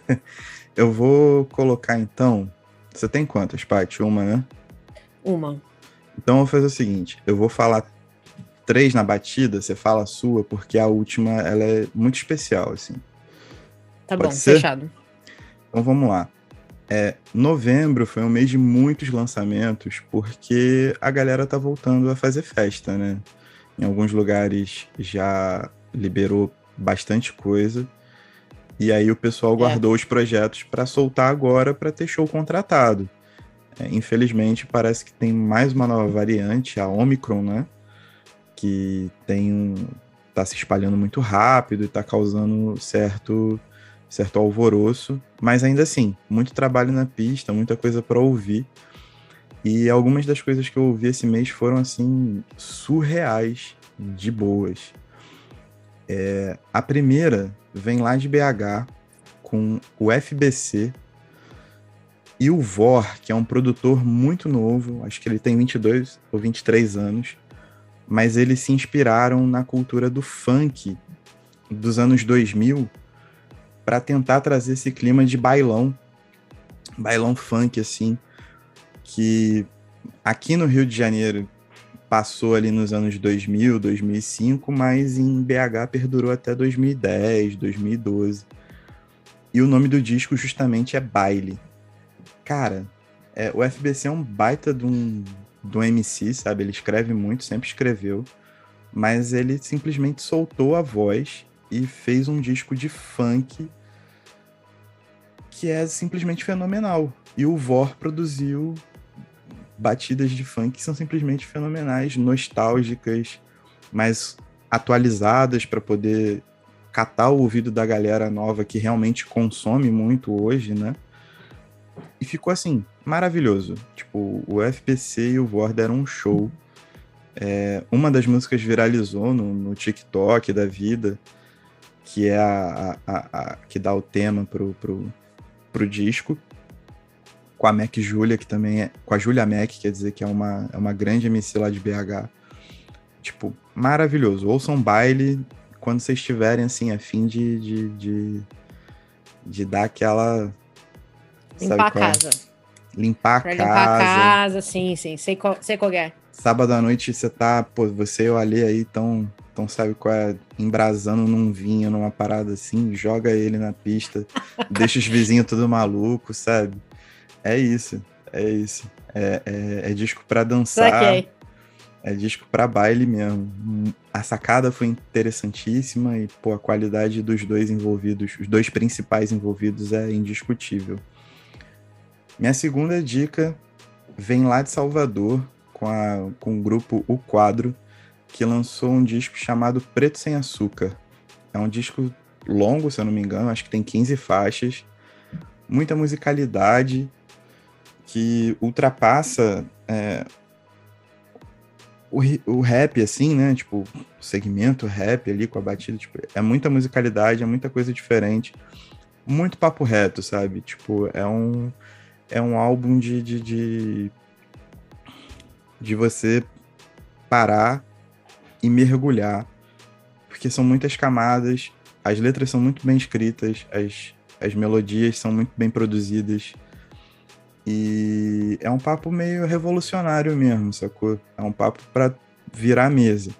Eu vou colocar então. Você tem quantas, Paty? Uma, né? Uma. Então eu vou fazer o seguinte: eu vou falar três na batida, você fala a sua, porque a última ela é muito especial, assim. Tá Pode bom, ser? fechado. Então vamos lá. É, novembro foi um mês de muitos lançamentos, porque a galera tá voltando a fazer festa, né? Em alguns lugares já liberou bastante coisa. E aí o pessoal é. guardou é. os projetos para soltar agora para ter show contratado. É, infelizmente, parece que tem mais uma nova variante, a Omicron, né? Que tem um, tá se espalhando muito rápido e está causando certo certo alvoroço, mas ainda assim, muito trabalho na pista, muita coisa para ouvir. E algumas das coisas que eu ouvi esse mês foram assim surreais de boas. É, a primeira vem lá de BH com o FBC e o Vor, que é um produtor muito novo, acho que ele tem 22 ou 23 anos, mas eles se inspiraram na cultura do funk dos anos 2000 para tentar trazer esse clima de bailão, bailão funk assim, que aqui no Rio de Janeiro passou ali nos anos 2000, 2005, mas em BH perdurou até 2010, 2012. E o nome do disco justamente é Baile. Cara, é, o FBC é um baita de um, um MC, sabe? Ele escreve muito, sempre escreveu, mas ele simplesmente soltou a voz e fez um disco de funk que é simplesmente fenomenal. E o Vor produziu batidas de funk que são simplesmente fenomenais, nostálgicas, mas atualizadas para poder catar o ouvido da galera nova que realmente consome muito hoje, né? E ficou assim, maravilhoso. Tipo, o FPC e o Vor deram um show. É, uma das músicas viralizou no, no TikTok da vida, que é a, a, a, a, que dá o tema pro, pro, pro disco. Com a Mac Julia, que também é. Com a Julia Mac, quer dizer que é uma, é uma grande MC lá de BH. Tipo, maravilhoso. Ouçam baile quando vocês estiverem assim, a fim de, de, de, de dar aquela. Limpar a é? Limpar a casa. Limpar a casa, sim, sim. Sei qual, sei qual é. Sábado à noite você tá, pô, você e o Ali aí tão, tão sabe qual é, embrasando num vinho, numa parada assim, joga ele na pista, deixa os vizinhos tudo maluco, sabe? É isso, é isso. É, é, é disco pra dançar. Saquei. É disco para baile mesmo. A sacada foi interessantíssima e pô, a qualidade dos dois envolvidos, os dois principais envolvidos é indiscutível. Minha segunda dica vem lá de Salvador com, a, com o grupo O Quadro, que lançou um disco chamado Preto Sem Açúcar. É um disco longo, se eu não me engano, acho que tem 15 faixas, muita musicalidade que ultrapassa é, o, o rap, assim, né? Tipo, o segmento rap ali com a batida, tipo, é muita musicalidade, é muita coisa diferente. Muito papo reto, sabe? Tipo, é um, é um álbum de, de, de, de você parar e mergulhar. Porque são muitas camadas, as letras são muito bem escritas, as, as melodias são muito bem produzidas. E é um papo meio revolucionário mesmo, sacou? É um papo para virar a mesa.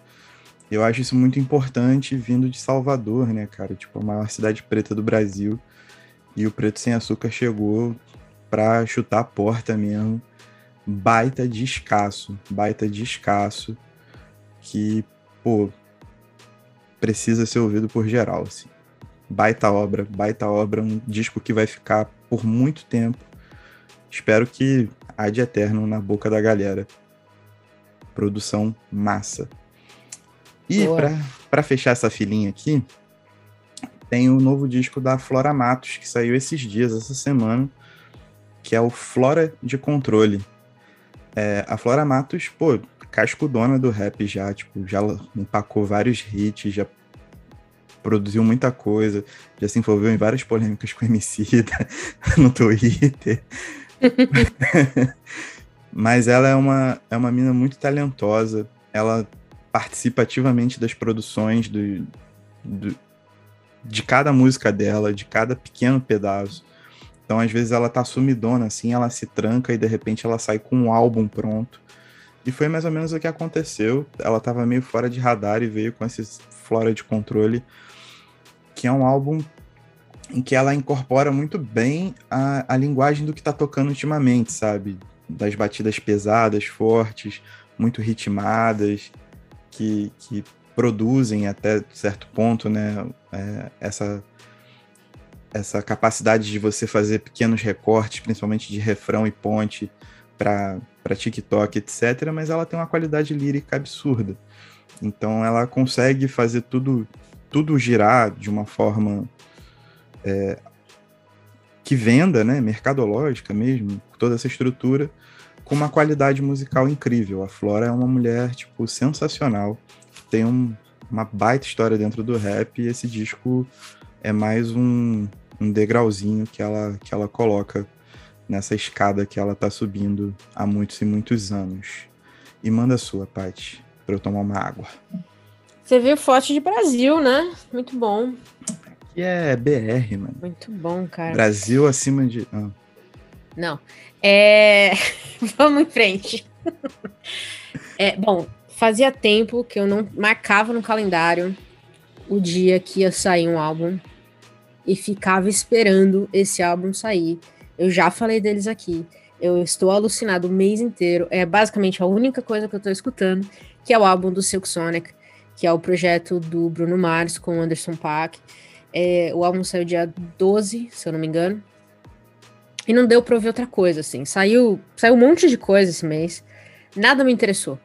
Eu acho isso muito importante vindo de Salvador, né, cara? Tipo, a maior cidade preta do Brasil. E o Preto Sem Açúcar chegou pra chutar a porta mesmo. Baita de escasso, baita de escasso. Que, pô, precisa ser ouvido por geral, assim. Baita obra, baita obra, um disco que vai ficar por muito tempo Espero que há de eterno na boca da galera. Produção massa. E para fechar essa filinha aqui, tem o novo disco da Flora Matos, que saiu esses dias, essa semana, que é o Flora de Controle. É, a Flora Matos, pô, cascudona do rap já, tipo, já empacou vários hits, já produziu muita coisa, já se envolveu em várias polêmicas com MC no Twitter. Mas ela é uma, é uma mina muito talentosa. Ela participa ativamente das produções do, do, de cada música dela, de cada pequeno pedaço. Então, às vezes, ela tá sumidona, assim, ela se tranca e de repente ela sai com um álbum pronto. E foi mais ou menos o que aconteceu. Ela tava meio fora de radar e veio com esse Flora de Controle, que é um álbum em que ela incorpora muito bem a, a linguagem do que está tocando ultimamente, sabe? Das batidas pesadas, fortes, muito ritmadas, que, que produzem até certo ponto, né? É, essa, essa capacidade de você fazer pequenos recortes, principalmente de refrão e ponte, para TikTok, etc. Mas ela tem uma qualidade lírica absurda. Então ela consegue fazer tudo, tudo girar de uma forma é, que venda, né, mercadológica mesmo, toda essa estrutura, com uma qualidade musical incrível. A Flora é uma mulher, tipo, sensacional, tem um, uma baita história dentro do rap, e esse disco é mais um, um degrauzinho que ela, que ela coloca nessa escada que ela tá subindo há muitos e muitos anos. E manda a sua, Paty, para eu tomar uma água. Você viu foto de Brasil, né? Muito bom aqui é BR, mano. Muito bom, cara. Brasil acima de. Ah. Não. É... Vamos em frente. é, bom, fazia tempo que eu não marcava no calendário o dia que ia sair um álbum e ficava esperando esse álbum sair. Eu já falei deles aqui. Eu estou alucinado o mês inteiro. É basicamente a única coisa que eu estou escutando, que é o álbum do Silk Sonic, que é o projeto do Bruno Mars com o Anderson Paak. É, o álbum saiu dia 12, se eu não me engano. E não deu pra ouvir outra coisa, assim. Saiu, saiu um monte de coisa esse mês. Nada me interessou.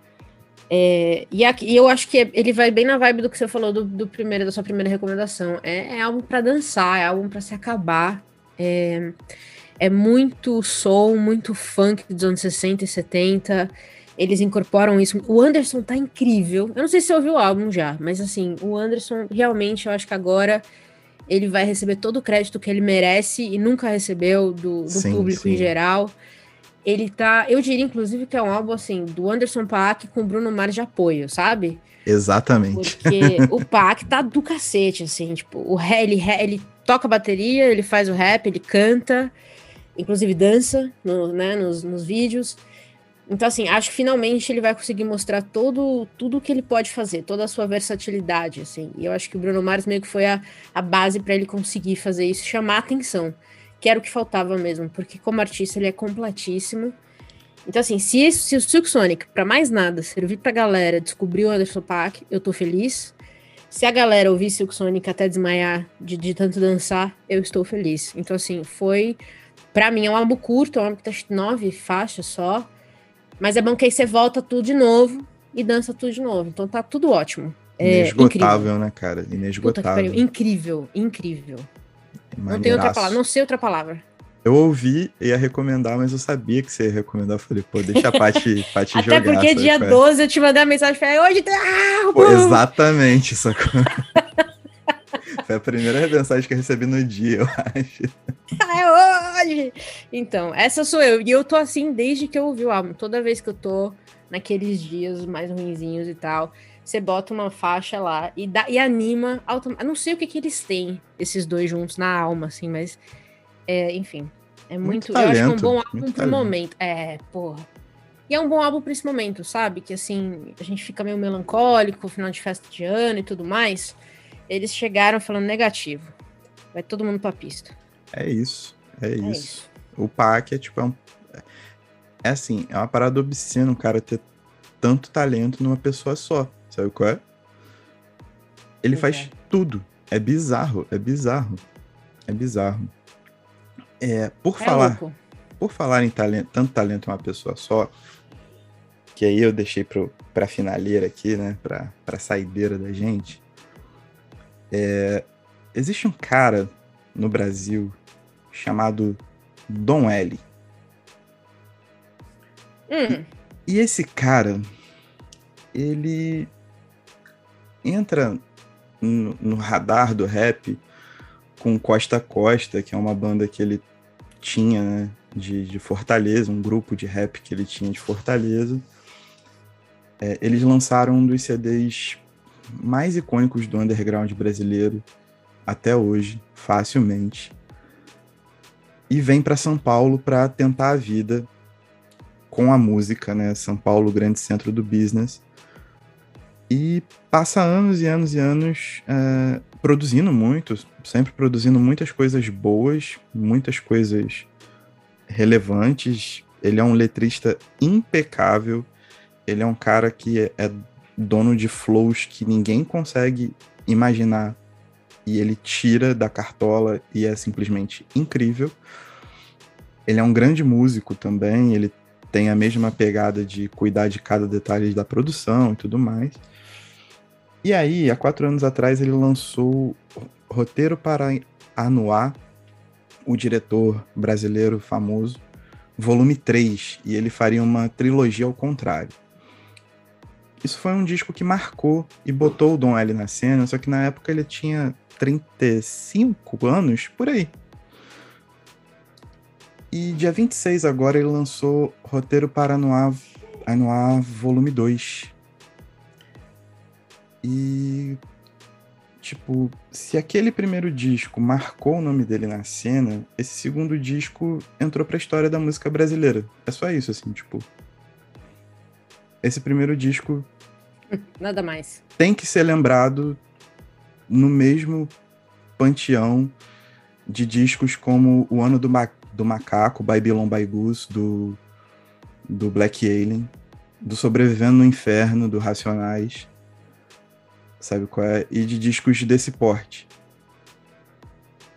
É, e, aqui, e, eu acho que ele vai bem na vibe do que você falou do, do primeiro, da sua primeira recomendação. É, é álbum para dançar, é álbum para se acabar. É, é muito soul, muito funk dos anos 60 e 70. Eles incorporam isso. O Anderson tá incrível. Eu não sei se você ouviu o álbum já, mas assim, o Anderson realmente, eu acho que agora ele vai receber todo o crédito que ele merece e nunca recebeu do, do sim, público sim. em geral. Ele tá, eu diria inclusive que é um álbum assim do Anderson Paak com Bruno Mars de apoio, sabe? Exatamente. Porque o Paak tá do cacete, assim, tipo, o ele, ele toca bateria, ele faz o rap, ele canta, inclusive dança no, né, nos, nos vídeos. Então, assim, acho que finalmente ele vai conseguir mostrar todo, tudo o que ele pode fazer, toda a sua versatilidade, assim. E eu acho que o Bruno Mars meio que foi a, a base para ele conseguir fazer isso, chamar atenção, que era o que faltava mesmo, porque como artista ele é completíssimo. Então, assim, se, se o Silk Sonic, para mais nada, servir pra galera descobrir o Anderson Paak, eu tô feliz. Se a galera ouvir Silk Sonic até desmaiar de, de tanto dançar, eu estou feliz. Então, assim, foi. para mim é um álbum curto, é um álbum que tá nove faixas só. Mas é bom que aí você volta tudo de novo e dança tudo de novo. Então tá tudo ótimo. É Inesgotável, né, cara? Inesgotável. Incrível, incrível. Não tem outra palavra, não sei outra palavra. Eu ouvi, ia recomendar, mas eu sabia que você ia recomendar. Eu falei, pô, deixa a Paty, Paty Até jogar. Até porque dia 12 eu te mandei a mensagem e falei, hoje tem... Ah, pô, exatamente, sacou? Foi a primeira mensagem que eu recebi no dia, eu acho. É hoje! Então, essa sou eu. E eu tô assim desde que eu ouvi o álbum. Toda vez que eu tô naqueles dias mais ruinzinhos e tal, você bota uma faixa lá e, dá, e anima automaticamente. Não sei o que, que eles têm, esses dois juntos, na alma, assim, mas. É, enfim. É muito. muito talento, eu acho que é um bom álbum pro momento. É, porra. E é um bom álbum pra esse momento, sabe? Que assim, a gente fica meio melancólico, final de festa de ano e tudo mais. Eles chegaram falando negativo. Vai todo mundo pra pista. É isso. É, é isso. isso. O PAC é tipo. É, um, é assim, é uma parada obscena o cara ter tanto talento numa pessoa só. Sabe qual é? Ele faz é. tudo. É bizarro, é bizarro. É bizarro. É, por é falar. Louco. Por falar em talento, tanto talento em uma pessoa só, que aí eu deixei pro, pra finaleira aqui, né? Pra, pra saideira da gente. É, existe um cara no Brasil chamado Dom L. Hum. E, e esse cara, ele entra no, no, radar do rap com Costa Costa, que é uma banda que ele tinha, né, de, de Fortaleza, um grupo de rap que ele tinha de Fortaleza. É, eles lançaram um dos CDs mais icônicos do underground brasileiro até hoje, facilmente. E vem para São Paulo para tentar a vida com a música, né? São Paulo, grande centro do business. E passa anos e anos e anos é, produzindo muito, sempre produzindo muitas coisas boas, muitas coisas relevantes. Ele é um letrista impecável. Ele é um cara que é, é dono de flows que ninguém consegue imaginar e ele tira da cartola e é simplesmente incrível. Ele é um grande músico também, ele tem a mesma pegada de cuidar de cada detalhe da produção e tudo mais. E aí, há quatro anos atrás, ele lançou Roteiro para Anuar, o diretor brasileiro famoso, volume 3, e ele faria uma trilogia ao contrário. Isso foi um disco que marcou e botou o Dom L na cena, só que na época ele tinha 35 anos, por aí. E dia 26 agora ele lançou Roteiro para Anuar, Anuar Volume 2. E tipo, se aquele primeiro disco marcou o nome dele na cena, esse segundo disco entrou pra história da música brasileira. É só isso, assim, tipo. Esse primeiro disco Nada mais. Tem que ser lembrado no mesmo panteão de discos como O Ano do, do Macaco, Babylon by Goose, do, do Black Alien, do Sobrevivendo no Inferno, do Racionais, sabe qual é? E de discos desse porte.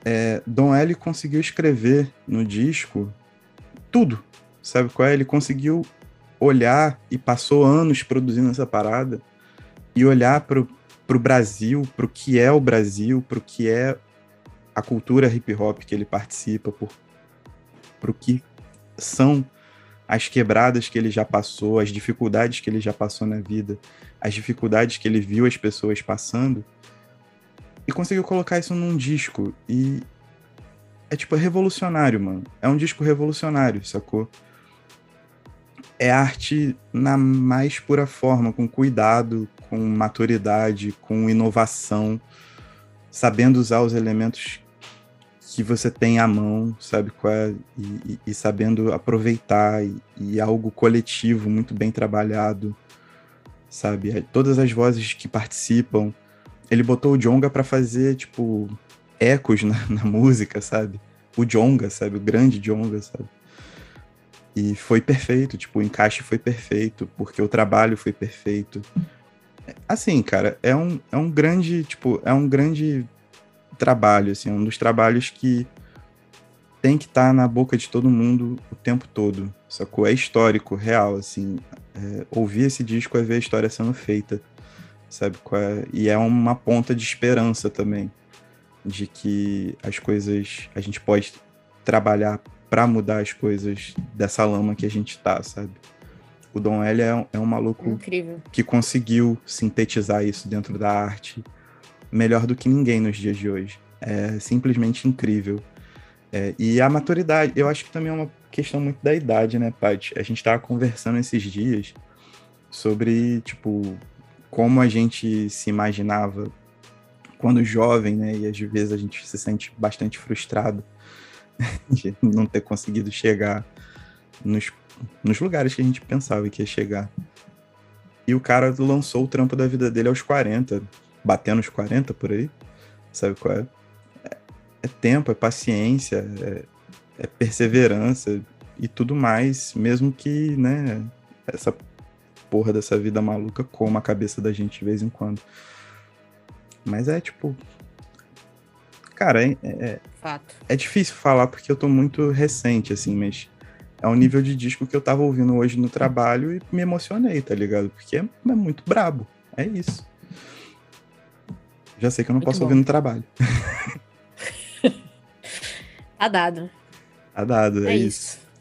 É, Don L conseguiu escrever no disco tudo, sabe qual é? Ele conseguiu olhar e passou anos produzindo essa parada e olhar pro, pro Brasil, pro que é o Brasil, pro que é a cultura hip hop que ele participa, por, pro que são as quebradas que ele já passou, as dificuldades que ele já passou na vida, as dificuldades que ele viu as pessoas passando, e conseguiu colocar isso num disco. E é tipo é revolucionário, mano. É um disco revolucionário, sacou? É arte na mais pura forma, com cuidado, com maturidade, com inovação, sabendo usar os elementos que você tem à mão, sabe é, e, e, e sabendo aproveitar e, e, algo coletivo muito bem trabalhado, sabe? Todas as vozes que participam, ele botou o Jonga para fazer tipo ecos na, na, música, sabe? O Jonga, sabe? O grande Jonga, sabe? E foi perfeito, tipo, o encaixe foi perfeito, porque o trabalho foi perfeito. Assim, cara, é um, é um grande, tipo, é um grande trabalho, assim, um dos trabalhos que tem que estar tá na boca de todo mundo o tempo todo, sacou? É histórico, real, assim. É, ouvir esse disco é ver a história sendo feita, sabe? É? E é uma ponta de esperança também, de que as coisas, a gente pode trabalhar para mudar as coisas dessa lama que a gente tá, sabe? O Dom L é um, é um maluco Incrível. que conseguiu sintetizar isso dentro da arte melhor do que ninguém nos dias de hoje. É simplesmente incrível. É, e a maturidade, eu acho que também é uma questão muito da idade, né, Paty? A gente estava conversando esses dias sobre, tipo, como a gente se imaginava quando jovem, né? E às vezes a gente se sente bastante frustrado de não ter conseguido chegar nos, nos lugares que a gente pensava que ia chegar. E o cara lançou o trampo da vida dele aos 40, batendo os 40 por aí, sabe qual é? É, é tempo, é paciência, é, é, perseverança e tudo mais, mesmo que, né, essa porra dessa vida maluca coma a cabeça da gente de vez em quando. Mas é tipo. Cara, é, é, Fato. é difícil falar porque eu tô muito recente, assim, mas é um nível de disco que eu tava ouvindo hoje no trabalho e me emocionei, tá ligado? Porque é, é muito brabo. É isso. Já sei que eu não Muito posso bom. ouvir no trabalho. tá dado. Tá dado, é, é isso.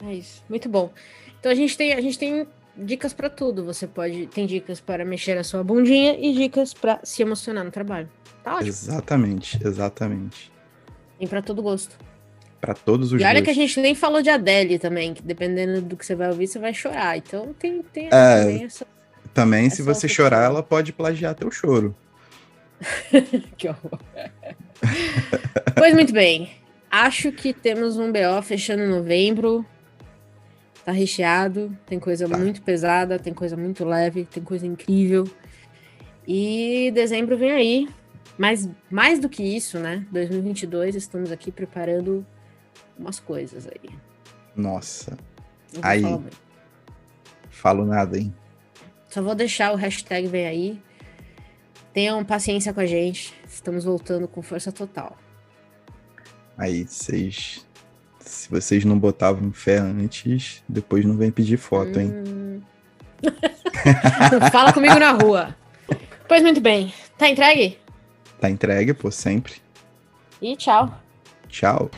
isso. É isso. Muito bom. Então a gente tem, a gente tem dicas para tudo. Você pode tem dicas para mexer a sua bundinha e dicas para se emocionar no trabalho. Tá ótimo. Exatamente, exatamente. Tem para todo gosto. Para todos os E olha gostos. que a gente nem falou de Adele também, que dependendo do que você vai ouvir, você vai chorar. Então tem, tem é, também essa. Também, essa se você chorar, ela pode plagiar teu choro. que horror. pois muito bem. Acho que temos um BO fechando novembro. Tá recheado, tem coisa tá. muito pesada, tem coisa muito leve, tem coisa incrível. E dezembro vem aí. Mas mais do que isso, né? 2022 estamos aqui preparando umas coisas aí. Nossa. Aí. Falo nada, hein? Só vou deixar o hashtag vem aí Tenham paciência com a gente. Estamos voltando com força total. Aí, vocês. Se vocês não botavam fé antes, depois não vem pedir foto, hein? Hum... Fala comigo na rua. Pois muito bem. Tá entregue? Tá entregue, pô, sempre. E tchau. Tchau.